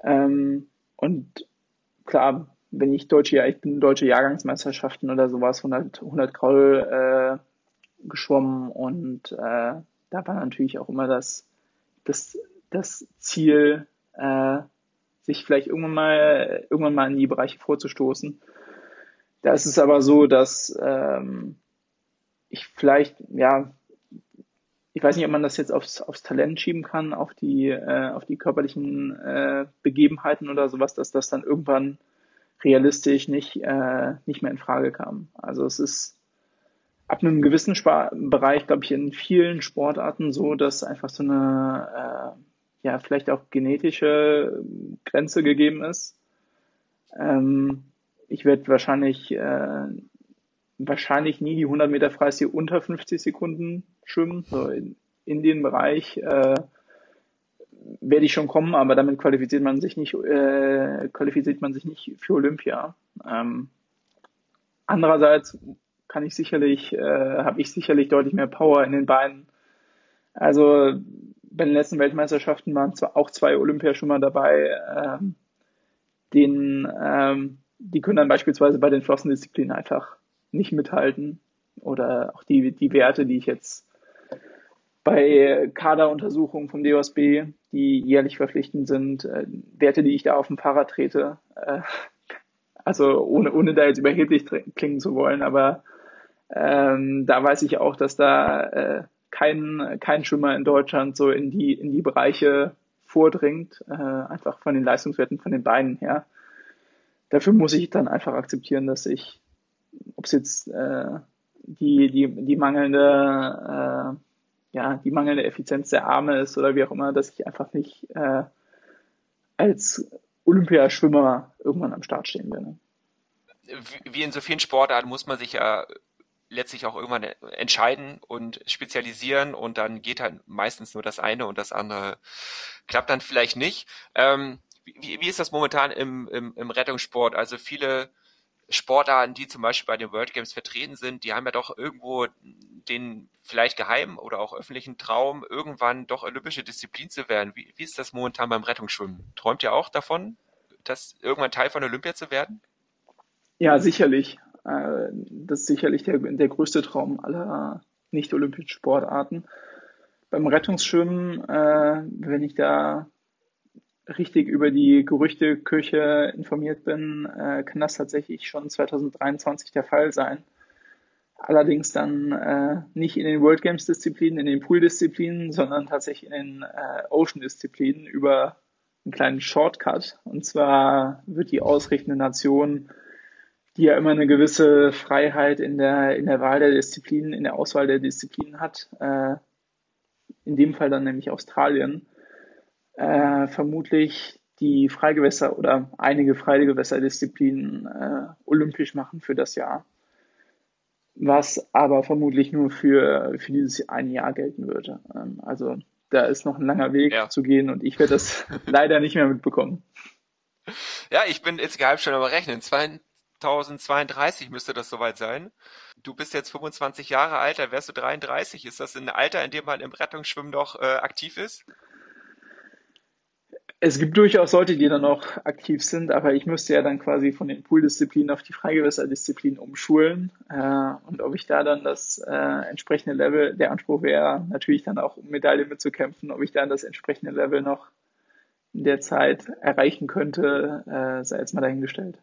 Ähm, und klar, wenn ich deutsche, ja, ich bin deutsche Jahrgangsmeisterschaften oder sowas, 100, 100 Kraul äh, geschwommen und äh, da war natürlich auch immer das, das, das Ziel, äh, sich vielleicht irgendwann mal, irgendwann mal in die Bereiche vorzustoßen. Da ist es aber so, dass ähm, ich vielleicht, ja, ich weiß nicht, ob man das jetzt aufs, aufs Talent schieben kann, auf die, äh, auf die körperlichen äh, Begebenheiten oder sowas, dass das dann irgendwann realistisch nicht, äh, nicht mehr in Frage kam. Also es ist ab einem gewissen Spar Bereich, glaube ich, in vielen Sportarten so, dass einfach so eine, äh, ja, vielleicht auch genetische Grenze gegeben ist. Ähm, ich werde wahrscheinlich, äh, wahrscheinlich nie die 100 Meter Freistil unter 50 Sekunden schwimmen, so in, in den Bereich, äh, werde ich schon kommen, aber damit qualifiziert man sich nicht, äh, qualifiziert man sich nicht für Olympia. Ähm, andererseits kann ich sicherlich, äh, habe ich sicherlich deutlich mehr Power in den Beinen. Also bei den letzten Weltmeisterschaften waren zwar auch zwei Olympiaschwimmer dabei, ähm, den, ähm, die können dann beispielsweise bei den Flossendisziplinen einfach nicht mithalten. Oder auch die, die Werte, die ich jetzt bei Kaderuntersuchungen vom DOSB, die jährlich verpflichtend sind, äh, Werte, die ich da auf dem Fahrrad trete. Äh, also ohne, ohne da jetzt überheblich klingen zu wollen, aber ähm, da weiß ich auch, dass da äh, kein, kein Schwimmer in Deutschland so in die, in die Bereiche vordringt, äh, einfach von den Leistungswerten von den Beinen her. Dafür muss ich dann einfach akzeptieren, dass ich, ob es jetzt äh, die, die, die mangelnde äh, ja, die mangelnde Effizienz der Arme ist oder wie auch immer, dass ich einfach nicht äh, als Olympiaschwimmer irgendwann am Start stehen werde. Wie in so vielen Sportarten muss man sich ja letztlich auch irgendwann entscheiden und spezialisieren und dann geht halt meistens nur das eine und das andere klappt dann vielleicht nicht. Ähm, wie, wie ist das momentan im, im, im Rettungssport? Also viele Sportarten, die zum Beispiel bei den World Games vertreten sind, die haben ja doch irgendwo den vielleicht geheimen oder auch öffentlichen Traum, irgendwann doch olympische Disziplin zu werden. Wie, wie ist das momentan beim Rettungsschwimmen? Träumt ihr auch davon, das irgendwann Teil von Olympia zu werden? Ja, sicherlich. Äh, das ist sicherlich der, der größte Traum aller nicht-olympischen Sportarten. Beim Rettungsschwimmen, äh, wenn ich da richtig über die Gerüchteküche informiert bin, äh, kann das tatsächlich schon 2023 der Fall sein. Allerdings dann äh, nicht in den World Games Disziplinen, in den Pool Disziplinen, sondern tatsächlich in den äh, Ocean Disziplinen über einen kleinen Shortcut. Und zwar wird die ausrichtende Nation die ja immer eine gewisse Freiheit in der, in der Wahl der Disziplinen, in der Auswahl der Disziplinen hat. Äh, in dem Fall dann nämlich Australien. Äh, vermutlich die Freigewässer oder einige Freigewässerdisziplinen äh, olympisch machen für das Jahr. Was aber vermutlich nur für, für dieses eine Jahr gelten würde. Ähm, also da ist noch ein langer Weg ja. zu gehen und ich werde das leider nicht mehr mitbekommen. Ja, ich bin insgeheim schon am Rechnen. 2032 müsste das soweit sein. Du bist jetzt 25 Jahre alt, dann wärst du 33. Ist das ein Alter, in dem man im Rettungsschwimmen noch äh, aktiv ist? Es gibt durchaus Leute, die dann noch aktiv sind, aber ich müsste ja dann quasi von den Pooldisziplinen auf die Freigewässerdisziplinen umschulen. Äh, und ob ich da dann das äh, entsprechende Level, der Anspruch wäre natürlich dann auch, um Medaille mitzukämpfen, ob ich dann das entsprechende Level noch in der Zeit erreichen könnte, äh, sei jetzt mal dahingestellt.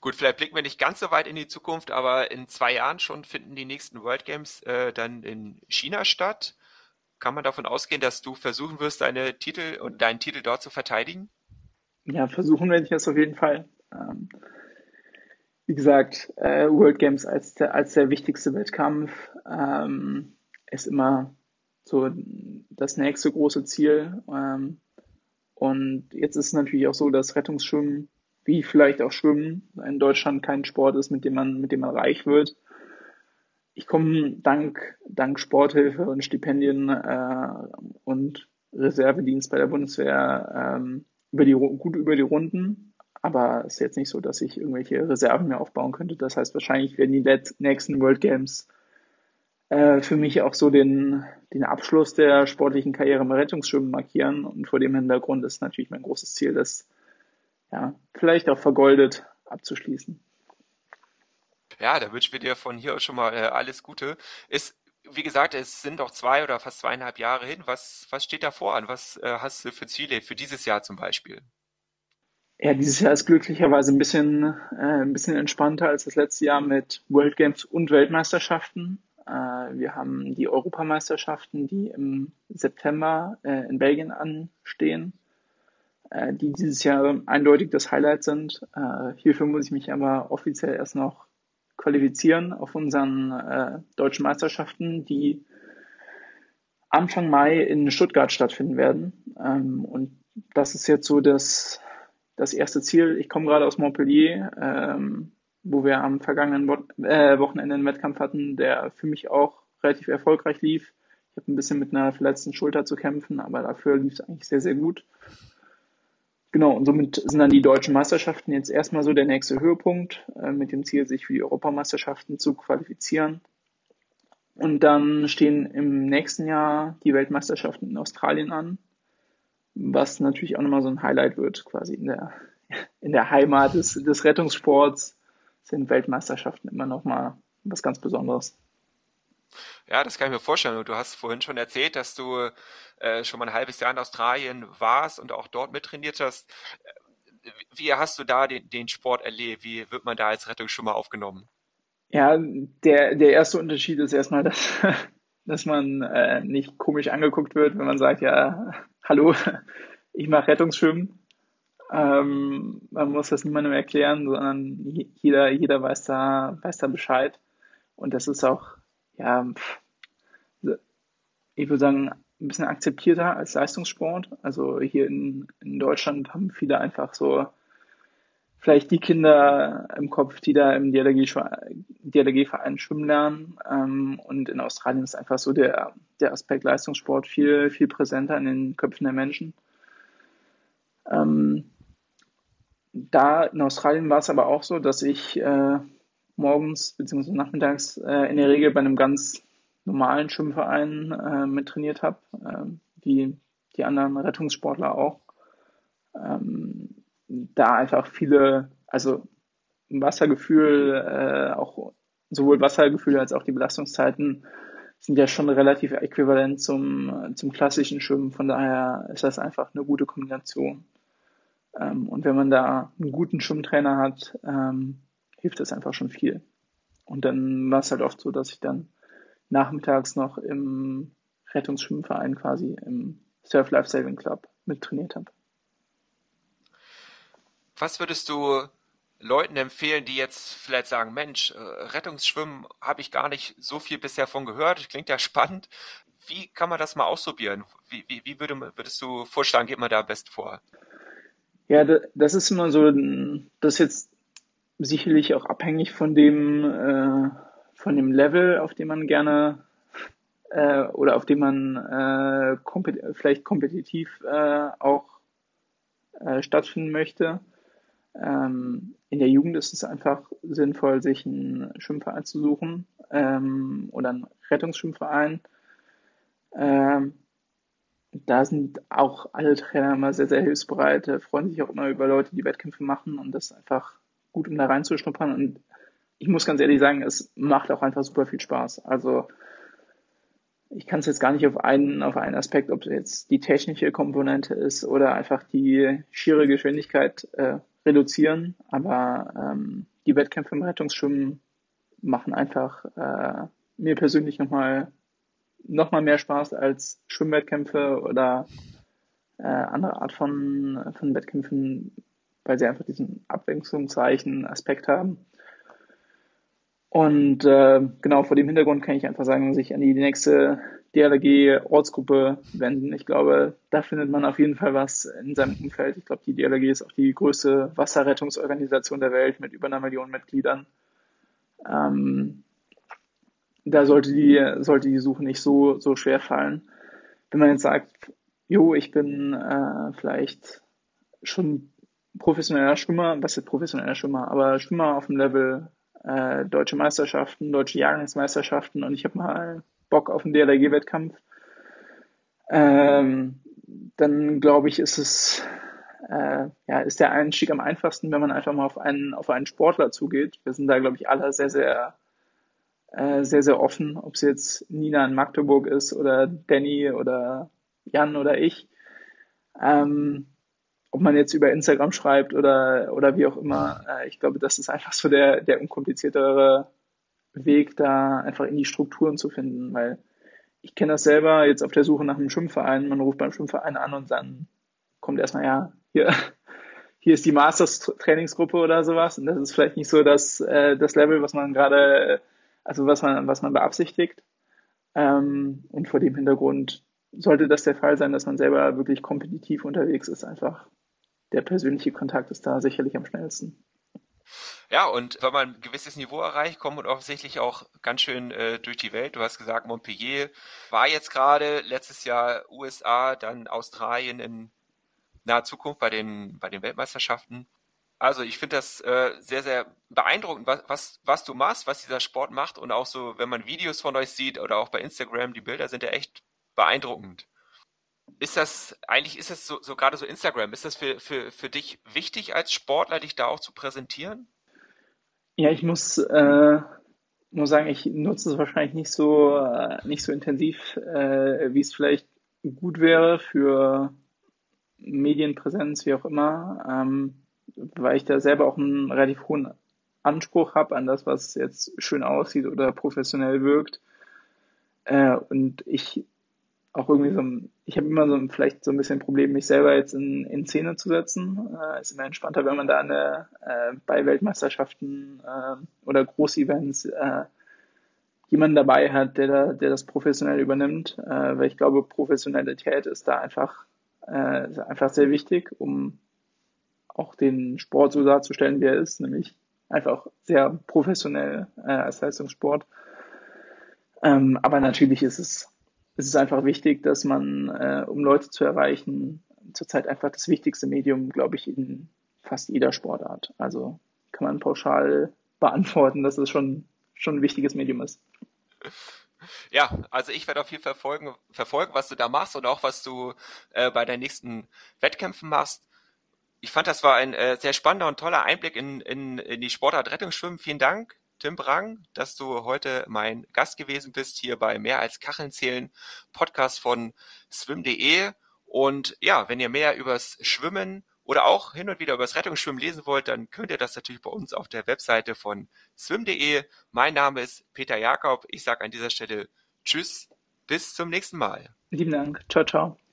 Gut, vielleicht blicken wir nicht ganz so weit in die Zukunft, aber in zwei Jahren schon finden die nächsten World Games äh, dann in China statt. Kann man davon ausgehen, dass du versuchen wirst, deine Titel und deinen Titel dort zu verteidigen? Ja, versuchen werde ich das auf jeden Fall. Ähm, wie gesagt, äh, World Games als der, als der wichtigste Wettkampf ähm, ist immer so das nächste große Ziel. Ähm, und jetzt ist es natürlich auch so, dass Rettungsschwimmen, wie vielleicht auch Schwimmen, in Deutschland kein Sport ist, mit dem man, mit dem man reich wird ich komme dank, dank Sporthilfe und Stipendien äh, und Reservedienst bei der Bundeswehr ähm, über die, gut über die Runden. Aber es ist jetzt nicht so, dass ich irgendwelche Reserven mehr aufbauen könnte. Das heißt, wahrscheinlich werden die nächsten World Games äh, für mich auch so den, den Abschluss der sportlichen Karriere im Rettungsschwimmen markieren. Und vor dem Hintergrund ist natürlich mein großes Ziel, das ja, vielleicht auch vergoldet abzuschließen. Ja, da wünschen wir dir von hier schon mal äh, alles Gute. Ist, wie gesagt, es sind noch zwei oder fast zweieinhalb Jahre hin. Was, was steht da vor an? Was äh, hast du für Ziele für dieses Jahr zum Beispiel? Ja, dieses Jahr ist glücklicherweise ein bisschen, äh, ein bisschen entspannter als das letzte Jahr mit World Games und Weltmeisterschaften. Äh, wir haben die Europameisterschaften, die im September äh, in Belgien anstehen, äh, die dieses Jahr eindeutig das Highlight sind. Hierfür muss ich mich aber offiziell erst noch qualifizieren auf unseren äh, deutschen Meisterschaften, die Anfang Mai in Stuttgart stattfinden werden. Ähm, und das ist jetzt so das, das erste Ziel. Ich komme gerade aus Montpellier, ähm, wo wir am vergangenen Wo äh, Wochenende einen Wettkampf hatten, der für mich auch relativ erfolgreich lief. Ich habe ein bisschen mit einer verletzten Schulter zu kämpfen, aber dafür lief es eigentlich sehr, sehr gut. Genau, und somit sind dann die deutschen Meisterschaften jetzt erstmal so der nächste Höhepunkt, äh, mit dem Ziel, sich für die Europameisterschaften zu qualifizieren. Und dann stehen im nächsten Jahr die Weltmeisterschaften in Australien an, was natürlich auch nochmal so ein Highlight wird, quasi in der, in der Heimat des, des Rettungssports sind Weltmeisterschaften immer nochmal was ganz Besonderes. Ja, das kann ich mir vorstellen. Du hast vorhin schon erzählt, dass du äh, schon mal ein halbes Jahr in Australien warst und auch dort mittrainiert hast. Äh, wie hast du da den, den Sport erlebt? Wie wird man da als Rettungsschwimmer aufgenommen? Ja, der, der erste Unterschied ist erstmal, dass, dass man äh, nicht komisch angeguckt wird, wenn man sagt, ja, hallo, ich mache Rettungsschwimmen. Ähm, man muss das niemandem erklären, sondern jeder, jeder weiß da, weiß da Bescheid. Und das ist auch ja, ich würde sagen, ein bisschen akzeptierter als Leistungssport. Also hier in, in Deutschland haben viele einfach so vielleicht die Kinder im Kopf, die da im DLRG-Verein schwimmen lernen. Ähm, und in Australien ist einfach so der, der Aspekt Leistungssport viel, viel präsenter in den Köpfen der Menschen. Ähm, da in Australien war es aber auch so, dass ich äh, morgens bzw. nachmittags äh, in der Regel bei einem ganz normalen Schwimmverein äh, mit trainiert habe, äh, wie die anderen Rettungssportler auch. Ähm, da einfach viele, also Wassergefühl, äh, auch sowohl Wassergefühl als auch die Belastungszeiten sind ja schon relativ äquivalent zum, zum klassischen Schwimmen. Von daher ist das einfach eine gute Kombination. Ähm, und wenn man da einen guten Schwimmtrainer hat, ähm, hilft das einfach schon viel. Und dann war es halt oft so, dass ich dann nachmittags noch im Rettungsschwimmverein quasi im Surf Life Saving Club mit trainiert habe. Was würdest du Leuten empfehlen, die jetzt vielleicht sagen, Mensch, äh, Rettungsschwimmen habe ich gar nicht so viel bisher von gehört, klingt ja spannend. Wie kann man das mal ausprobieren? Wie, wie, wie würde, würdest du vorschlagen, geht man da am besten vor? Ja, das ist immer so, das ist jetzt sicherlich auch abhängig von dem, äh, von dem Level, auf dem man gerne äh, oder auf dem man äh, kompet vielleicht kompetitiv äh, auch äh, stattfinden möchte. Ähm, in der Jugend ist es einfach sinnvoll, sich einen Schwimmverein zu suchen ähm, oder einen Rettungsschwimmverein. Ähm, da sind auch alle Trainer immer sehr, sehr hilfsbereit, freuen sich auch immer über Leute, die Wettkämpfe machen und das einfach gut, um da reinzuschnuppern. Und ich muss ganz ehrlich sagen, es macht auch einfach super viel Spaß. Also ich kann es jetzt gar nicht auf einen, auf einen Aspekt, ob es jetzt die technische Komponente ist oder einfach die schiere Geschwindigkeit äh, reduzieren. Aber ähm, die Wettkämpfe im Rettungsschwimmen machen einfach äh, mir persönlich nochmal noch mal mehr Spaß als Schwimmwettkämpfe oder äh, andere Art von, von Wettkämpfen, weil sie einfach diesen abwechslungsreichen Aspekt haben. Und äh, genau vor dem Hintergrund kann ich einfach sagen, sich an die nächste DLRG-Ortsgruppe wenden. Ich glaube, da findet man auf jeden Fall was in seinem Umfeld. Ich glaube, die DLRG ist auch die größte Wasserrettungsorganisation der Welt mit über einer Million Mitgliedern. Ähm, da sollte die, sollte die Suche nicht so, so schwer fallen. Wenn man jetzt sagt, jo, ich bin äh, vielleicht schon professioneller Schwimmer, was ist professioneller Schwimmer, aber Schwimmer auf dem Level äh, deutsche Meisterschaften, deutsche Jahrgangsmeisterschaften und ich habe mal Bock auf einen DLRG-Wettkampf, ähm, dann glaube ich, ist es äh, ja, ist der Einstieg am einfachsten, wenn man einfach mal auf einen, auf einen Sportler zugeht. Wir sind da, glaube ich, alle sehr, sehr, äh, sehr, sehr offen, ob es jetzt Nina in Magdeburg ist oder Danny oder Jan oder ich. Ähm, ob man jetzt über Instagram schreibt oder, oder wie auch immer, äh, ich glaube, das ist einfach so der, der unkompliziertere Weg, da einfach in die Strukturen zu finden, weil ich kenne das selber jetzt auf der Suche nach einem Schwimmverein, man ruft beim Schwimmverein an und dann kommt erstmal, ja, hier, hier ist die Masters-Trainingsgruppe oder sowas und das ist vielleicht nicht so das, äh, das Level, was man gerade, also was man, was man beabsichtigt. Ähm, und vor dem Hintergrund sollte das der Fall sein, dass man selber wirklich kompetitiv unterwegs ist, einfach der persönliche Kontakt ist da sicherlich am schnellsten. Ja, und wenn man ein gewisses Niveau erreicht, kommt man offensichtlich auch ganz schön äh, durch die Welt. Du hast gesagt, Montpellier war jetzt gerade letztes Jahr USA, dann Australien in naher Zukunft bei den, bei den Weltmeisterschaften. Also ich finde das äh, sehr, sehr beeindruckend, was, was, was du machst, was dieser Sport macht und auch so, wenn man Videos von euch sieht oder auch bei Instagram, die Bilder sind ja echt beeindruckend. Ist das, eigentlich ist es so, so gerade so Instagram, ist das für, für, für dich wichtig als Sportler, dich da auch zu präsentieren? Ja, ich muss, äh, muss sagen, ich nutze es wahrscheinlich nicht so, äh, nicht so intensiv, äh, wie es vielleicht gut wäre für Medienpräsenz, wie auch immer, ähm, weil ich da selber auch einen relativ hohen Anspruch habe an das, was jetzt schön aussieht oder professionell wirkt. Äh, und ich auch irgendwie so, ich habe immer so vielleicht so ein bisschen ein Problem, mich selber jetzt in, in Szene zu setzen. Äh, ist immer entspannter, wenn man da eine, äh, bei Weltmeisterschaften äh, oder Großevents äh, jemanden dabei hat, der, da, der das professionell übernimmt, äh, weil ich glaube, Professionalität ist da einfach, äh, ist einfach sehr wichtig, um auch den Sport so darzustellen, wie er ist, nämlich einfach sehr professionell äh, als Leistungssport. Ähm, aber natürlich ist es es ist einfach wichtig, dass man, äh, um Leute zu erreichen, zurzeit einfach das wichtigste Medium, glaube ich, in fast jeder Sportart. Also kann man pauschal beantworten, dass es schon, schon ein wichtiges Medium ist. Ja, also ich werde auf jeden Fall verfolgen, verfolgen, was du da machst und auch was du äh, bei deinen nächsten Wettkämpfen machst. Ich fand, das war ein äh, sehr spannender und toller Einblick in, in, in die Sportart Rettungsschwimmen. Vielen Dank. Tim Brang, dass du heute mein Gast gewesen bist hier bei Mehr als Kacheln zählen Podcast von swim.de. Und ja, wenn ihr mehr übers Schwimmen oder auch hin und wieder übers Rettungsschwimmen lesen wollt, dann könnt ihr das natürlich bei uns auf der Webseite von swim.de. Mein Name ist Peter Jakob. Ich sage an dieser Stelle Tschüss, bis zum nächsten Mal. Lieben Dank. Ciao, ciao.